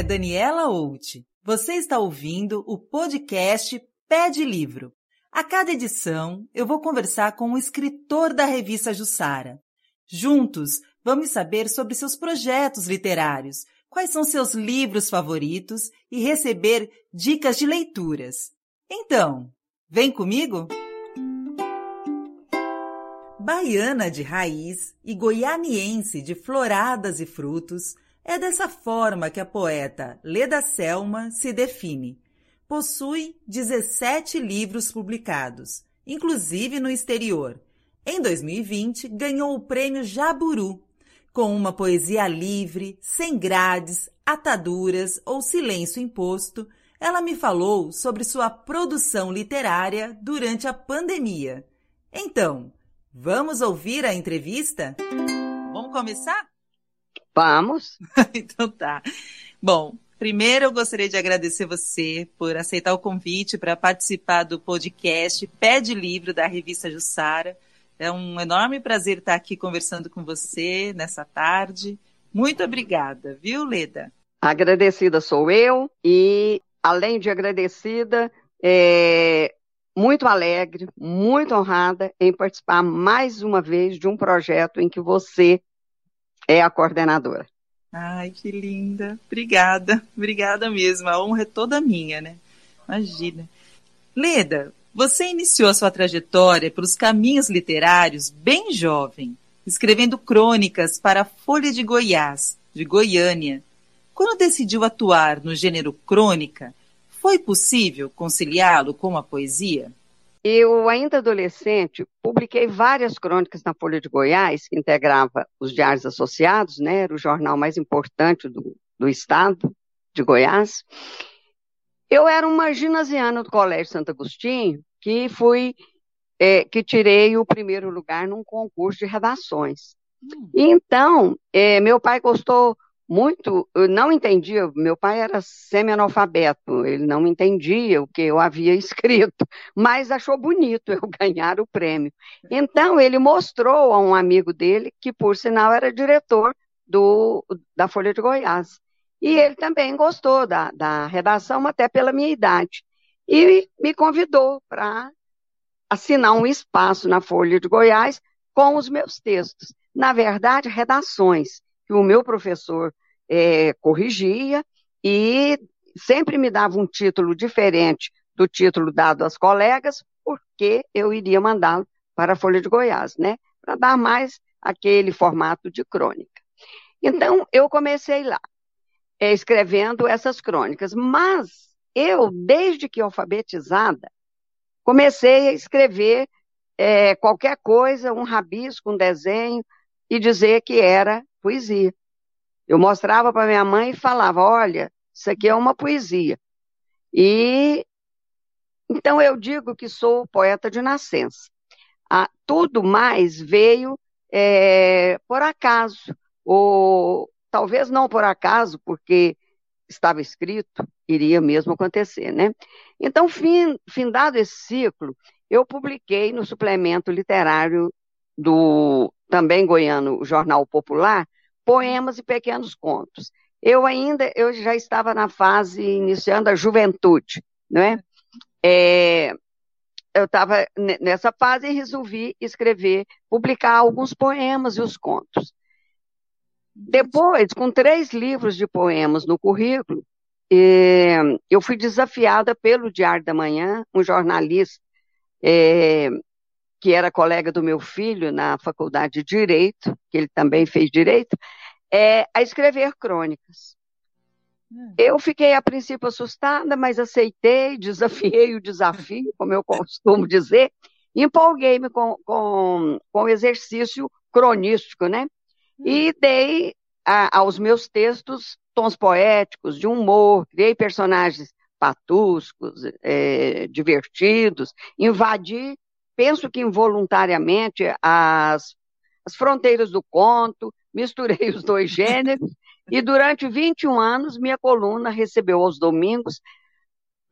é Daniela Out. Você está ouvindo o podcast Pé de Livro. A cada edição, eu vou conversar com o escritor da revista Jussara. Juntos, vamos saber sobre seus projetos literários, quais são seus livros favoritos e receber dicas de leituras. Então, vem comigo? Baiana de raiz e goianiense de floradas e frutos, é dessa forma que a poeta Leda Selma se define possui 17 livros publicados, inclusive no exterior. Em 2020, ganhou o prêmio Jaburu, com uma poesia livre, sem grades, ataduras ou silêncio imposto. Ela me falou sobre sua produção literária durante a pandemia. Então, vamos ouvir a entrevista? Vamos começar? Vamos. então tá. Bom, Primeiro, eu gostaria de agradecer você por aceitar o convite para participar do podcast Pé de Livro da revista Jussara. É um enorme prazer estar aqui conversando com você nessa tarde. Muito obrigada, viu, Leda? Agradecida sou eu e, além de agradecida, é, muito alegre, muito honrada em participar mais uma vez de um projeto em que você é a coordenadora. Ai, que linda. Obrigada, obrigada mesmo. A honra é toda minha, né? Imagina. Leda, você iniciou sua trajetória pelos caminhos literários bem jovem, escrevendo crônicas para a Folha de Goiás, de Goiânia. Quando decidiu atuar no gênero crônica, foi possível conciliá-lo com a poesia? Eu, ainda adolescente, publiquei várias crônicas na Folha de Goiás, que integrava os Diários Associados, né, era o jornal mais importante do, do estado de Goiás. Eu era uma ginasiana do Colégio Santo Agostinho, que fui, é, que tirei o primeiro lugar num concurso de redações. Hum. Então, é, meu pai gostou muito, eu não entendia, meu pai era semi-analfabeto, ele não entendia o que eu havia escrito, mas achou bonito eu ganhar o prêmio. Então, ele mostrou a um amigo dele, que por sinal era diretor do, da Folha de Goiás. E ele também gostou da, da redação, até pela minha idade. E me convidou para assinar um espaço na Folha de Goiás com os meus textos. Na verdade, redações que o meu professor é, corrigia e sempre me dava um título diferente do título dado às colegas, porque eu iria mandá-lo para a Folha de Goiás, né? Para dar mais aquele formato de crônica. Então, eu comecei lá, é, escrevendo essas crônicas, mas eu, desde que alfabetizada, comecei a escrever é, qualquer coisa, um rabisco, um desenho, e dizer que era poesia. Eu mostrava para minha mãe e falava: olha, isso aqui é uma poesia. E então eu digo que sou poeta de nascença. Ah, tudo mais veio é, por acaso, ou talvez não por acaso, porque estava escrito, iria mesmo acontecer, né? Então, fim, findado esse ciclo, eu publiquei no suplemento literário do também goiano Jornal Popular poemas e pequenos contos. Eu ainda, eu já estava na fase iniciando a juventude, não é? é eu estava nessa fase e resolvi escrever, publicar alguns poemas e os contos. Depois, com três livros de poemas no currículo, é, eu fui desafiada pelo Diário da Manhã, um jornalista é, que era colega do meu filho na faculdade de Direito, que ele também fez Direito, é, a escrever crônicas. Hum. Eu fiquei a princípio assustada, mas aceitei, desafiei o desafio, como eu costumo dizer, empolguei-me com, com, com o exercício cronístico, né? E hum. dei a, aos meus textos tons poéticos, de humor, criei personagens patuscos, é, divertidos, invadi, penso que involuntariamente, as, as fronteiras do conto, misturei os dois gêneros e durante 21 anos minha coluna recebeu aos domingos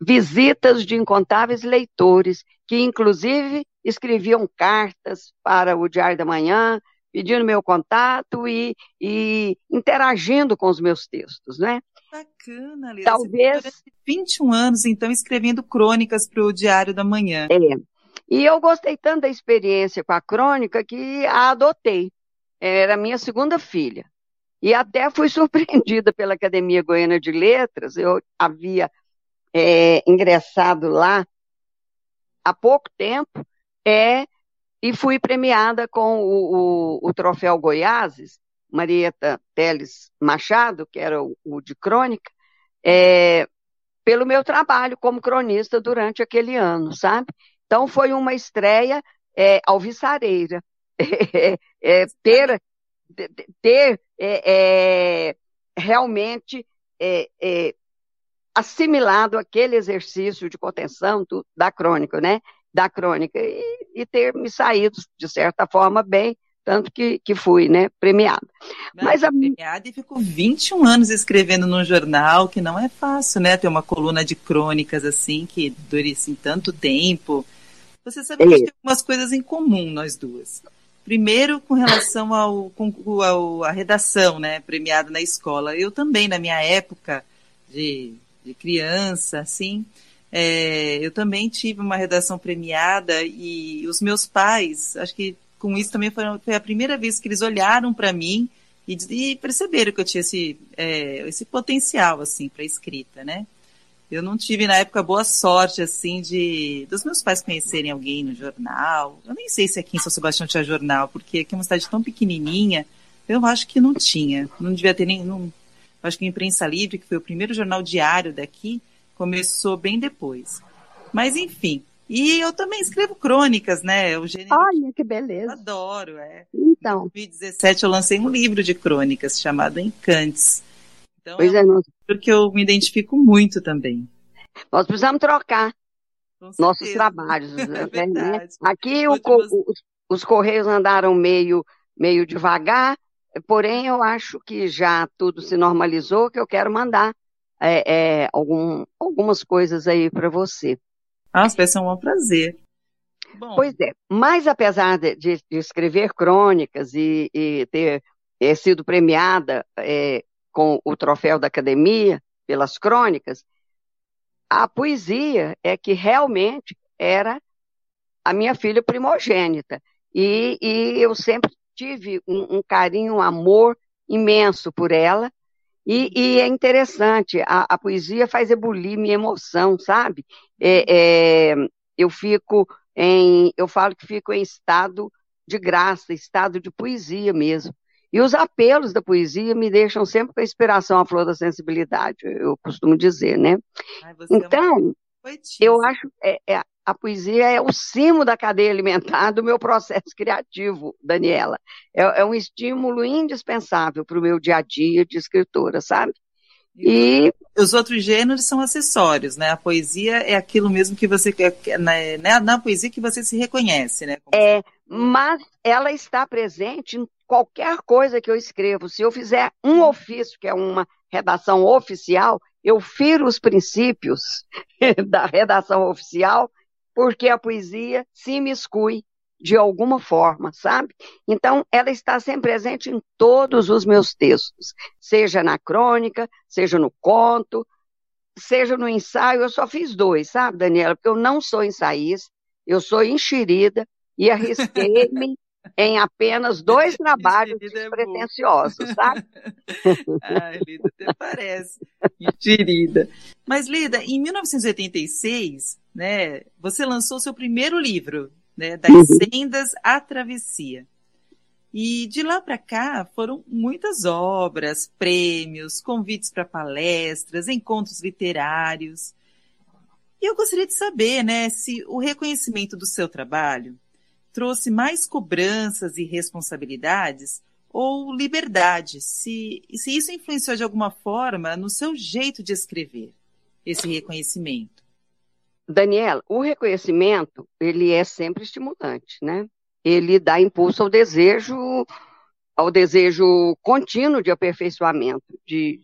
visitas de incontáveis leitores que inclusive escreviam cartas para o Diário da Manhã, pedindo meu contato e, e interagindo com os meus textos, né? Bacana, Lida. Talvez. 21 anos, então, escrevendo crônicas para o Diário da Manhã. É. E eu gostei tanto da experiência com a crônica que a adotei. Era minha segunda filha. E até fui surpreendida pela Academia Goiana de Letras. Eu havia é, ingressado lá há pouco tempo é, e fui premiada com o, o, o troféu Goiáses, Marieta Teles Machado, que era o, o de crônica, é, pelo meu trabalho como cronista durante aquele ano, sabe? Então foi uma estreia é, alvissareira. É, ter ter é, é, realmente é, é, assimilado aquele exercício de contenção do, da crônica, né? Da crônica, e, e, ter me saído, de certa forma, bem, tanto que, que fui, né, premiada. Mas, Mas a... Premiada e ficou 21 anos escrevendo num jornal, que não é fácil, né? Ter uma coluna de crônicas assim, que dure assim tanto tempo. Você sabe que a gente tem algumas coisas em comum, nós duas. Primeiro, com relação ao, ao a redação, né, premiada na escola. Eu também, na minha época de, de criança, assim, é, eu também tive uma redação premiada e os meus pais, acho que com isso também foi, foi a primeira vez que eles olharam para mim e, e, perceberam que eu tinha esse, é, esse potencial, assim, para escrita, né? Eu não tive na época boa sorte, assim, de dos meus pais conhecerem alguém no jornal. Eu nem sei se aqui em São Sebastião tinha jornal, porque aqui é uma cidade tão pequenininha, eu acho que não tinha. Não devia ter nem. Não, acho que a Imprensa Livre, que foi o primeiro jornal diário daqui, começou bem depois. Mas, enfim. E eu também escrevo crônicas, né? O gênero Olha, que beleza. Adoro, é. Então. Em 2017 eu lancei um livro de crônicas chamado Encantes então, pois é, é nós... porque eu me identifico muito também. Nós precisamos trocar nossos trabalhos. é né? Aqui o, os, os Correios andaram meio, meio devagar, porém eu acho que já tudo se normalizou, que eu quero mandar é, é, algum, algumas coisas aí para você. Ah, vai ser um prazer. Bom. Pois é, mas apesar de, de, de escrever crônicas e, e ter é, sido premiada é, com o troféu da academia, pelas crônicas, a poesia é que realmente era a minha filha primogênita. E, e eu sempre tive um, um, carinho, um amor imenso por ela. E, e é interessante, a, a, poesia faz ebulir minha emoção, sabe? É, é, eu fico em, eu falo que fico em estado de graça, estado de poesia mesmo. E os apelos da poesia me deixam sempre com a inspiração à flor da sensibilidade, eu costumo dizer, né? Ai, então, é eu acho é, é, a poesia é o cimo da cadeia alimentar do meu processo criativo, Daniela. É, é um estímulo indispensável para o meu dia a dia de escritora, sabe? E os outros gêneros são acessórios, né? A poesia é aquilo mesmo que você na, na, na poesia que você se reconhece, né? Como é, mas ela está presente em qualquer coisa que eu escrevo. Se eu fizer um ofício, que é uma redação oficial, eu firo os princípios da redação oficial, porque a poesia se imiscui de alguma forma, sabe? Então, ela está sempre presente em todos os meus textos, seja na crônica, seja no conto, seja no ensaio. Eu só fiz dois, sabe, Daniela? Porque eu não sou ensaísta, eu sou enxerida e arrisquei-me em apenas dois trabalhos é despretensiosos, sabe? Ai, Lida, até parece. Enxerida. Mas, Lida, em 1986, né, você lançou seu primeiro livro, né, das uhum. sendas à travessia. E de lá para cá foram muitas obras, prêmios, convites para palestras, encontros literários. E eu gostaria de saber, né, se o reconhecimento do seu trabalho trouxe mais cobranças e responsabilidades ou liberdade, se, se isso influenciou de alguma forma no seu jeito de escrever, esse reconhecimento. Daniela, o reconhecimento, ele é sempre estimulante, né? Ele dá impulso ao desejo, ao desejo contínuo de aperfeiçoamento, de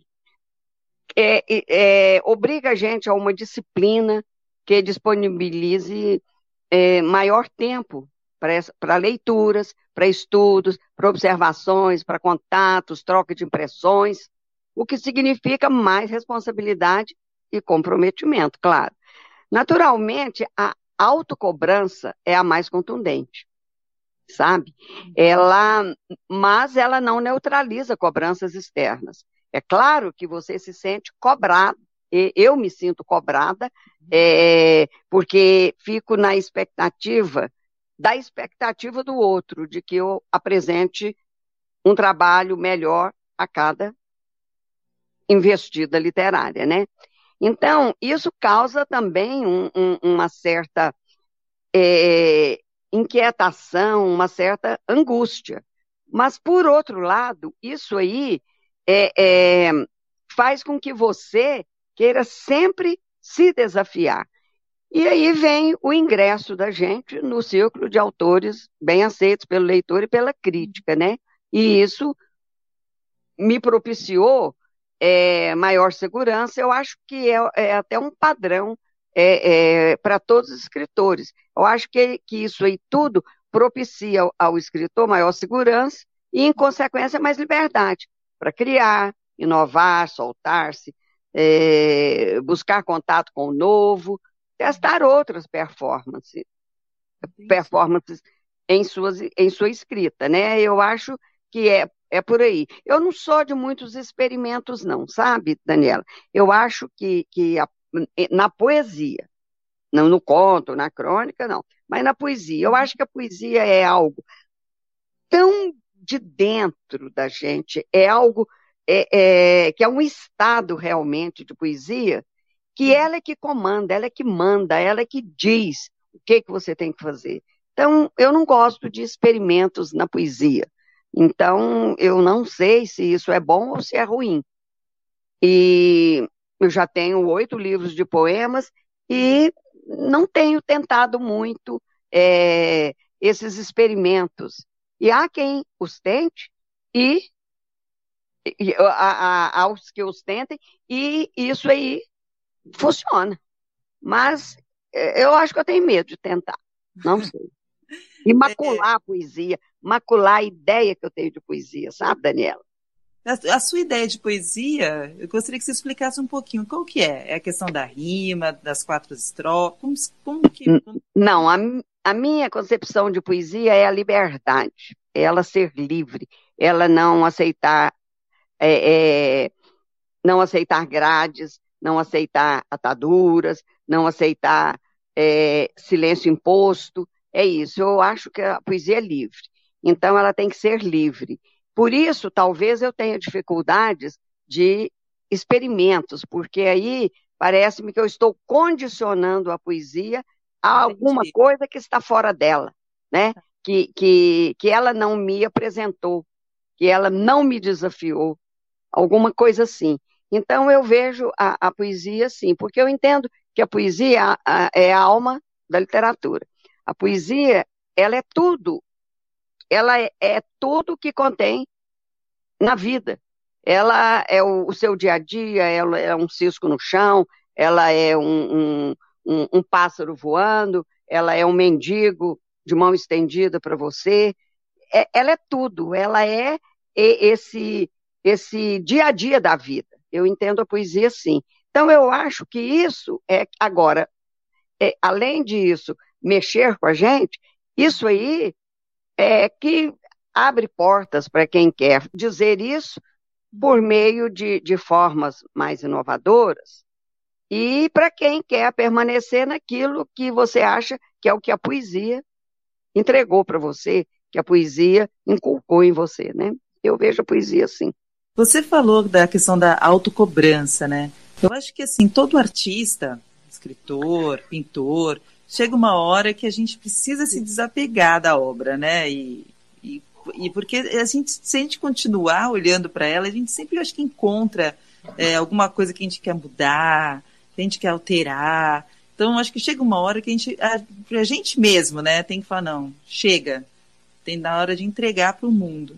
é, é, obriga a gente a uma disciplina que disponibilize é, maior tempo para leituras, para estudos, para observações, para contatos, troca de impressões. o que significa mais responsabilidade e comprometimento, claro. Naturalmente, a autocobrança é a mais contundente, sabe? Ela, mas ela não neutraliza cobranças externas. É claro que você se sente cobrado, eu me sinto cobrada, é, porque fico na expectativa da expectativa do outro, de que eu apresente um trabalho melhor a cada investida literária, né? Então, isso causa também um, um, uma certa é, inquietação, uma certa angústia. Mas, por outro lado, isso aí é, é, faz com que você queira sempre se desafiar. E aí vem o ingresso da gente no círculo de autores bem aceitos pelo leitor e pela crítica, né? E isso me propiciou é, maior segurança. Eu acho que é, é até um padrão é, é para todos os escritores. Eu acho que, que isso aí tudo propicia ao, ao escritor maior segurança e, em consequência, mais liberdade para criar, inovar, soltar-se, é, buscar contato com o novo, testar outras performances, performances em, suas, em sua escrita, né? Eu acho que é, é por aí. Eu não sou de muitos experimentos, não, sabe, Daniela? Eu acho que, que a, na poesia, não no conto, na crônica, não, mas na poesia, eu acho que a poesia é algo tão de dentro da gente, é algo é, é, que é um estado realmente de poesia, que ela é que comanda, ela é que manda, ela é que diz o que, que você tem que fazer. Então, eu não gosto de experimentos na poesia. Então, eu não sei se isso é bom ou se é ruim. E eu já tenho oito livros de poemas e não tenho tentado muito é, esses experimentos. E há quem os tente e, e a, aos que os tentem, e isso aí funciona. Mas é, eu acho que eu tenho medo de tentar. Não sei. E macular a poesia, macular a ideia que eu tenho de poesia, sabe, Daniela? A, sua ideia de poesia, eu gostaria que você explicasse um pouquinho qual que é. É a questão da rima, das quatro estrofes, como, como que... Não, a, a minha concepção de poesia é a liberdade, é ela ser livre, ela não aceitar, é, é, não aceitar grades, não aceitar ataduras, não aceitar é, silêncio imposto. É isso. Eu acho que a poesia é livre. Então, ela tem que ser livre. Por isso, talvez eu tenha dificuldades de experimentos, porque aí parece-me que eu estou condicionando a poesia a alguma coisa que está fora dela, né? Que, que, que ela não me apresentou, que ela não me desafiou, alguma coisa assim. Então eu vejo a, a poesia assim, porque eu entendo que a poesia é a alma da literatura. A poesia, ela é tudo. Ela é, é tudo que contém na vida. Ela é o, o, seu dia a dia, ela é um cisco no chão, ela é um, um, um, um pássaro voando, ela é um mendigo de mão estendida para você. É, ela é tudo, ela é esse, esse dia a dia da vida. Eu entendo a poesia assim. Então, eu acho que isso é, agora, é, além disso, mexer com a gente, isso aí é que abre portas para quem quer dizer isso por meio de, de formas mais inovadoras e para quem quer permanecer naquilo que você acha que é o que a poesia entregou para você, que a poesia inculcou em você, né? Eu vejo a poesia assim. Você falou da questão da autocobrança, né? Eu acho que assim, todo artista, escritor, pintor, chega uma hora que a gente precisa se desapegar da obra, né? E, e, e porque a gente, se a gente continuar olhando para ela, a gente sempre acho que encontra é, alguma coisa que a gente quer mudar, que a gente quer alterar. Então, acho que chega uma hora que a gente, a, a gente mesmo, né, tem que falar, não, chega, tem na hora de entregar para o mundo.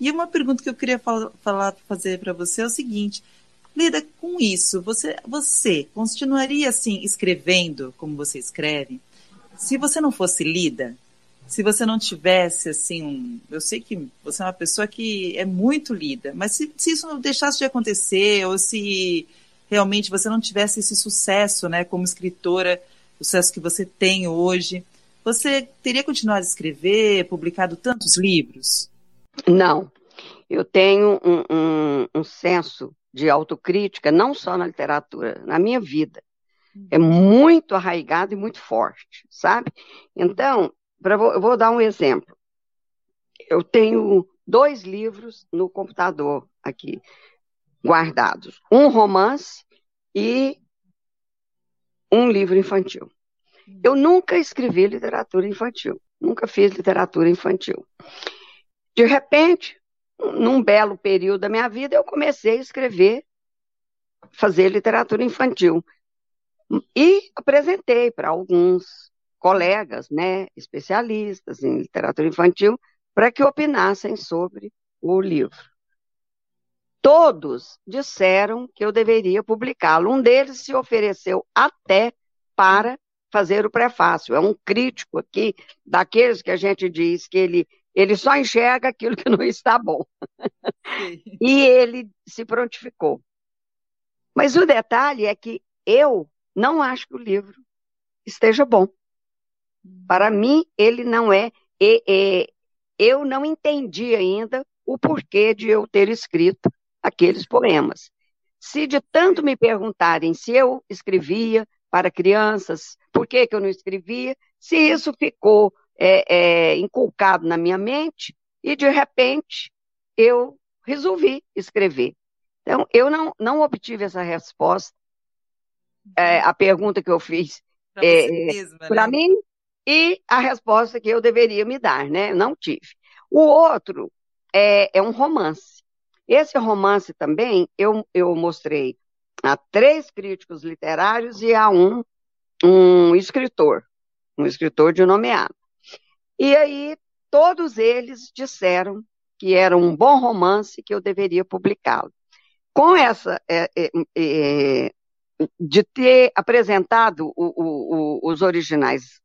E uma pergunta que eu queria falar, fazer para você é o seguinte: lida com isso. Você, você continuaria assim escrevendo como você escreve? Se você não fosse lida, se você não tivesse, assim, um, eu sei que você é uma pessoa que é muito lida, mas se, se isso não deixasse de acontecer, ou se realmente você não tivesse esse sucesso, né, como escritora, o sucesso que você tem hoje, você teria continuado a escrever, publicado tantos livros? Não. Eu tenho um, um, um senso de autocrítica, não só na literatura, na minha vida. É muito arraigado e muito forte, sabe? Então, pra, eu vou dar um exemplo. Eu tenho dois livros no computador aqui, guardados. Um romance e um livro infantil. Eu nunca escrevi literatura infantil, nunca fiz literatura infantil. De repente, num belo período da minha vida, eu comecei a escrever, fazer literatura infantil. E apresentei para alguns colegas, né, especialistas em literatura infantil, para que opinassem sobre o livro. Todos disseram que eu deveria publicá-lo. Um deles se ofereceu até para fazer o prefácio. É um crítico aqui, daqueles que a gente diz que ele, ele só enxerga aquilo que não está bom. e ele se prontificou. Mas o detalhe é que eu não acho que o livro esteja bom. Para mim, ele não é. E, e, eu não entendi ainda o porquê de eu ter escrito aqueles poemas. Se de tanto me perguntarem se eu escrevia para crianças, por que, que eu não escrevia, se isso ficou é, é, inculcado na minha mente e, de repente, eu resolvi escrever. Então, eu não, não obtive essa resposta. É, a pergunta que eu fiz para é, né? mim e a resposta que eu deveria me dar, né? Não tive. O outro é, é um romance. Esse romance também eu, eu mostrei a três críticos literários e a um, um escritor, um escritor de nomeado. E aí todos eles disseram que era um bom romance que eu deveria publicá-lo. Com essa é, é, é, de ter apresentado o, o, o, os originais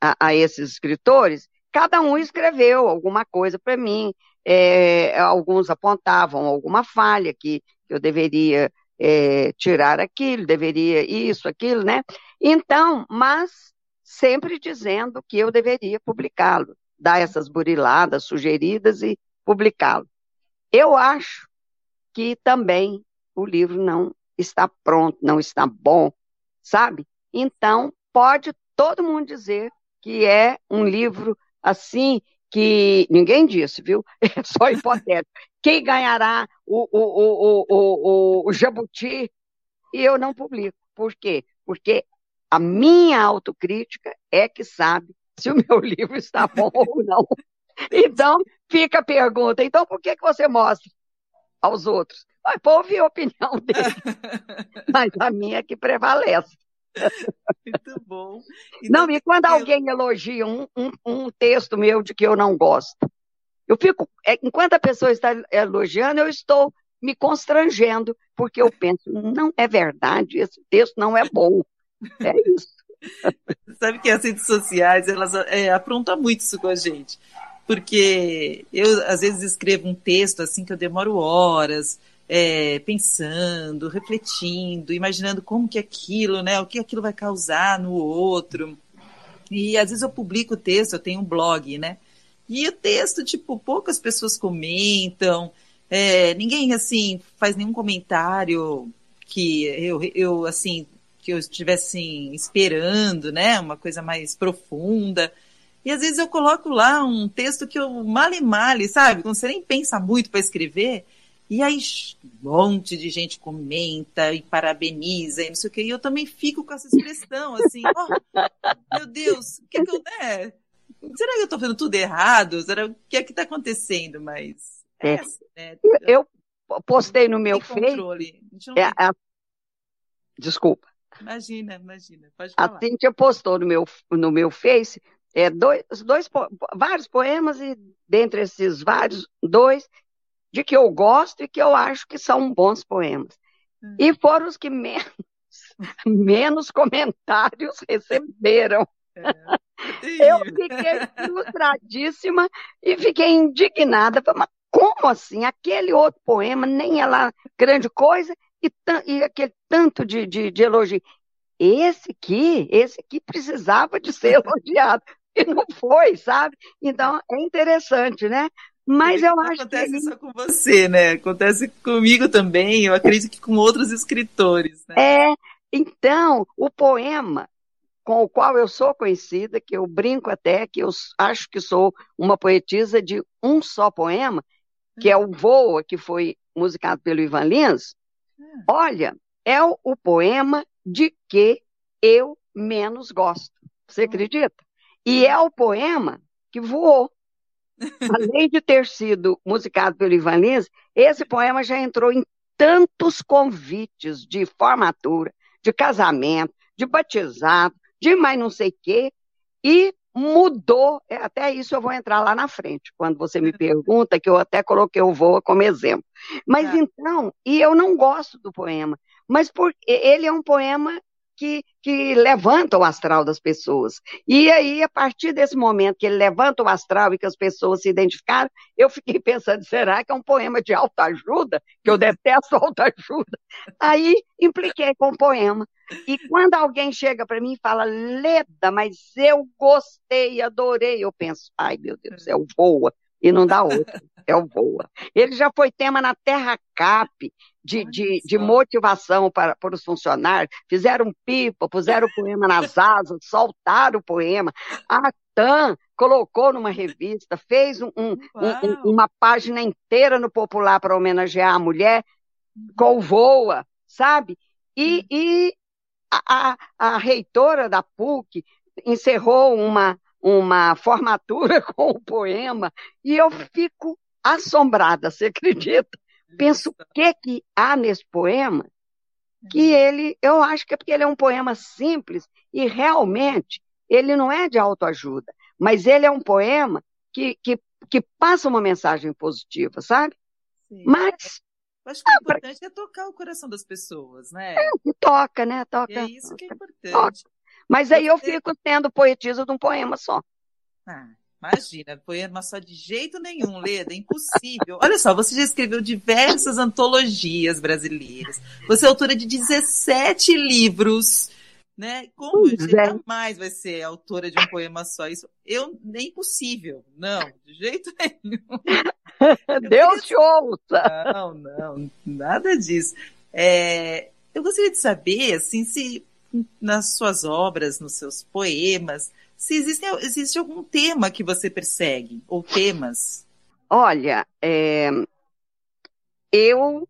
a, a, esses escritores, cada um escreveu alguma coisa para mim. É, alguns apontavam alguma falha que eu deveria é, tirar aquilo, deveria isso, aquilo, né? Então, mas sempre dizendo que eu deveria publicá-lo, dar essas buriladas sugeridas e publicá-lo. Eu acho que também o livro não está pronto, não está bom, sabe? Então, pode todo mundo dizer que é um livro assim que ninguém disse, viu? É só hipotético. Quem ganhará o, o, o, o, o, Jabuti? E eu não publico. Por quê? Porque a minha autocrítica é que sabe se o meu livro está bom ou não. Então, fica a pergunta. Então, por que, que você mostra aos outros? Mas para ouvir a opinião dele. Mas a minha é que prevalece. Muito bom. Então, não, e quando eu... alguém elogia um, um, um, texto meu de que eu não gosto, eu fico, é, enquanto a pessoa está elogiando, eu estou me constrangendo, porque eu penso, não é verdade, esse texto não é bom. É isso. Sabe que as redes sociais, elas é, aprontam muito isso com a gente. Porque eu, às vezes, escrevo um texto assim que eu demoro horas, é, pensando, refletindo, imaginando como que aquilo, né, o que aquilo vai causar no outro. E às vezes eu publico o texto, eu tenho um blog, né? E o texto, tipo, poucas pessoas comentam, é, ninguém, assim, faz nenhum comentário que eu, eu, assim, que eu estivesse assim, esperando, né? Uma coisa mais profunda. E às vezes eu coloco lá um texto que eu male male, sabe? Quando você nem pensa muito para escrever, e aí um monte de gente comenta e parabeniza e não sei o que. E eu também fico com essa expressão, assim, oh, meu Deus, o que, que eu. Né? Será que eu estou fazendo tudo errado? Será o que é que está acontecendo? Mas. É, é. Assim, né? Eu postei no meu Face. É, a... Desculpa. Imagina, imagina. Pode falar. A Cíntia postou no meu, no meu Face é, dois, dois, vários poemas, e dentre esses vários, dois de que eu gosto e que eu acho que são bons poemas. Hum. E foram os que menos, menos comentários receberam. É. Eu fiquei frustradíssima e fiquei indignada. Mas como assim? Aquele outro poema nem é lá grande coisa e, e aquele tanto de, de, de elogio. Esse aqui, esse aqui precisava de ser elogiado. E não foi, sabe? Então, é interessante, né? Mas eu acho acontece que. Acontece só com você, né? Acontece comigo também, eu acredito que com outros escritores. Né? É, então, o poema com o qual eu sou conhecida, que eu brinco até, que eu acho que sou uma poetisa de um só poema, que é o hum. Voa, que foi musicado pelo Ivan Lins. Hum. Olha, é o, o poema de que eu menos gosto. Você hum. acredita? E é o poema que voou. Além de ter sido musicado pelo Ivan Lins, esse poema já entrou em tantos convites de formatura, de casamento, de batizado, de mais não sei o quê, e mudou, é, até isso eu vou entrar lá na frente, quando você me pergunta, que eu até coloquei o Voa como exemplo. Mas é. então, e eu não gosto do poema, mas porque ele é um poema que, que levanta o astral das pessoas. E aí, a partir desse momento que ele levanta o astral e que as pessoas se identificaram, eu fiquei pensando, será que é um poema de autoajuda? Que eu detesto autoajuda. Aí, impliquei com o poema. E quando alguém chega para mim e fala, Leda, mas eu gostei, adorei, eu penso, ai meu Deus céu, voa e não dá outra. É o Voa. Ele já foi tema na Terra Cap de, de, de motivação para, para os funcionários. Fizeram pipa, puseram o poema nas asas, soltaram o poema. A TAM colocou numa revista, fez um, um, um, uma página inteira no Popular para homenagear a mulher com o Voa, sabe? E, e a, a, a reitora da PUC encerrou uma, uma formatura com o poema e eu fico assombrada, você acredita? Penso o que que há nesse poema que uhum. ele, eu acho que é porque ele é um poema simples e realmente ele não é de autoajuda, mas ele é um poema que, que, que passa uma mensagem positiva, sabe? Sim. Mas acho que o importante é tocar o coração das pessoas, né? É, toca, né? Toca. é isso que é importante. Toca. Mas aí eu fico tendo poetisa de um poema só. Ah, imagina, poema só de jeito nenhum, Leda, impossível. Olha só, você já escreveu diversas antologias brasileiras. Você é autora de 17 livros, né? Como você é. jamais vai ser autora de um poema só? Isso eu nem possível. Não, de jeito nenhum. Deus te ouça! Não, não, nada disso. É, eu gostaria de saber, assim, se nas suas obras, nos seus poemas, se existe, existe algum tema que você persegue, ou temas. Olha, é, eu,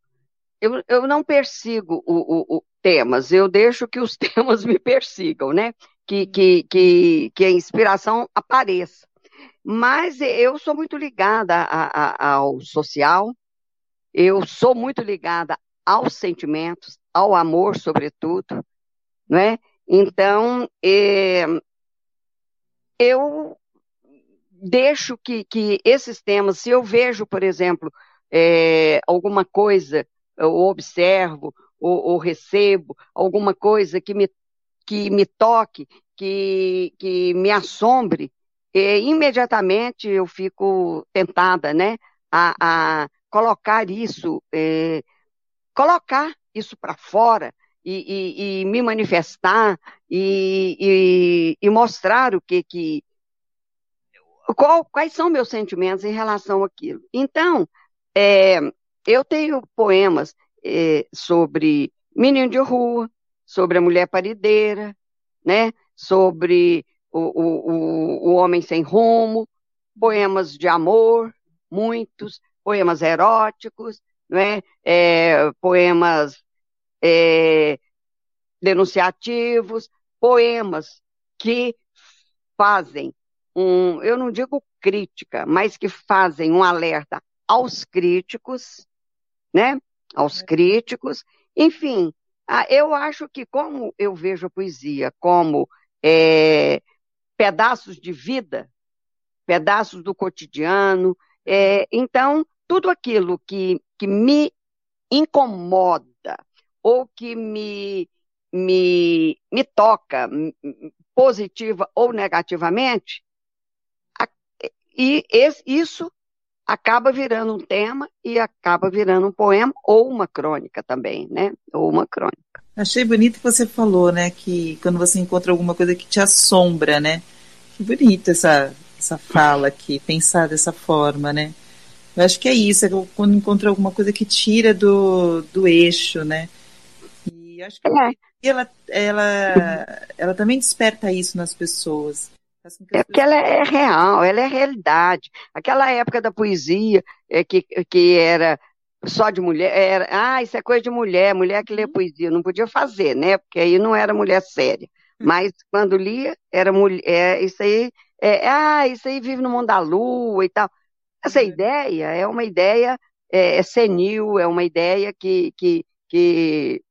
eu, eu não persigo o, o, o, temas, eu deixo que os temas me persigam, né? Que, que, que, que a inspiração apareça. Mas eu sou muito ligada a, a, ao social, eu sou muito ligada aos sentimentos, ao amor, sobretudo né? Então, é, eu deixo que, que esses temas, se eu vejo, por exemplo, é, alguma coisa, eu observo ou, ou, recebo alguma coisa que me, que me toque, que, que me assombre, é, imediatamente eu fico tentada, né, a, a colocar isso, é, colocar isso para fora, e, e, e me manifestar e, e, mostrar o que que qual, quais são meus sentimentos em relação àquilo. Então, é, eu tenho poemas é, sobre menino de rua, sobre a mulher parideira, né? sobre o, o, o, homem sem rumo, poemas de amor, muitos, poemas eróticos, né? É, poemas é, denunciativos, poemas que fazem um, eu não digo crítica, mas que fazem um alerta aos críticos, né? Aos é. críticos. Enfim, eu acho que como eu vejo a poesia como é, pedaços de vida, pedaços do cotidiano, é, então tudo aquilo que, que me incomoda ou que me, me, me toca, positiva ou negativamente, e esse, isso acaba virando um tema e acaba virando um poema ou uma crônica também, né? Ou uma crônica. Achei bonito que você falou, né? Que quando você encontra alguma coisa que te assombra, né? Que bonito essa, essa fala aqui, pensar dessa forma, né? Eu acho que é isso, é quando encontra alguma coisa que tira do, do eixo, né? E acho que é. ela, ela, ela também desperta isso nas pessoas. É porque ela é real, ela é realidade. Aquela época da poesia é, que, que era só de mulher, era, ah, isso é coisa de mulher, mulher que lê uhum. poesia, não podia fazer, né? Porque aí não era mulher séria. Hum. Mas quando lia, era mulher, é, isso aí, é, ah, isso aí vive no mundo da lua e tal. Essa uhum. ideia é uma ideia é, é, senil, é uma ideia que, que, que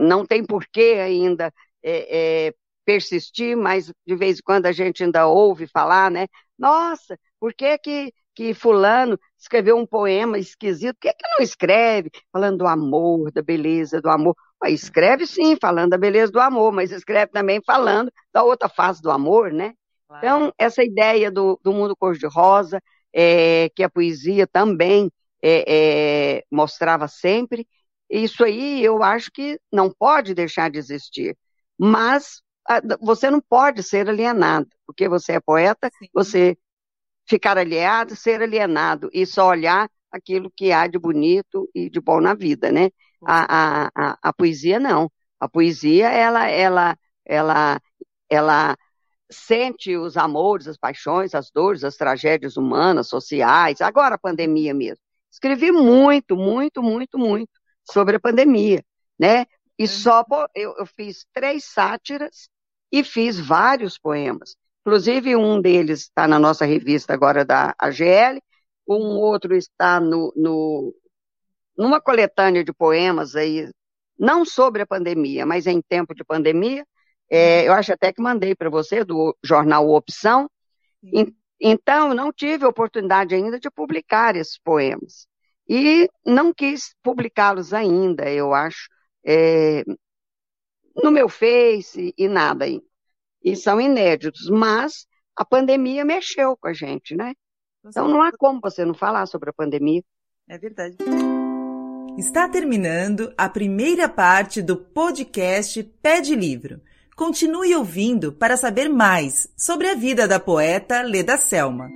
não tem porquê ainda é, é, persistir, mas de vez em quando a gente ainda ouve falar, né? Nossa, por que que, que fulano escreveu um poema esquisito? Por que que não escreve falando do amor, da beleza do amor? Escreve sim, falando da beleza do amor, mas escreve também falando da outra face do amor, né? Claro. Então, essa ideia do, do mundo cor-de-rosa, é, que a poesia também é, é, mostrava sempre, isso aí eu acho que não pode deixar de existir. Mas você não pode ser alienado, porque você é poeta, Sim. você ficar aliado, ser alienado e só olhar aquilo que há de bonito e de bom na vida, né? A, a, a, a, poesia não. A poesia, ela, ela, ela, ela sente os amores, as paixões, as dores, as tragédias humanas, sociais, agora a pandemia mesmo. Escrevi muito, muito, muito, muito sobre a pandemia, né? E só eu, eu fiz três sátiras e fiz vários poemas. Inclusive, um deles está na nossa revista agora da AGL, um outro está no, no, numa coletânea de poemas aí, não sobre a pandemia, mas em tempo de pandemia. É, eu acho até que mandei para você, do jornal Opção. E, então, não tive oportunidade ainda de publicar esses poemas. E não quis publicá-los ainda, eu acho, é, no meu Face e nada ainda. E são inéditos, mas a pandemia mexeu com a gente, né? Então não há como você não falar sobre a pandemia. É verdade. Está terminando a primeira parte do podcast Pé de Livro. Continue ouvindo para saber mais sobre a vida da poeta Leda Selma.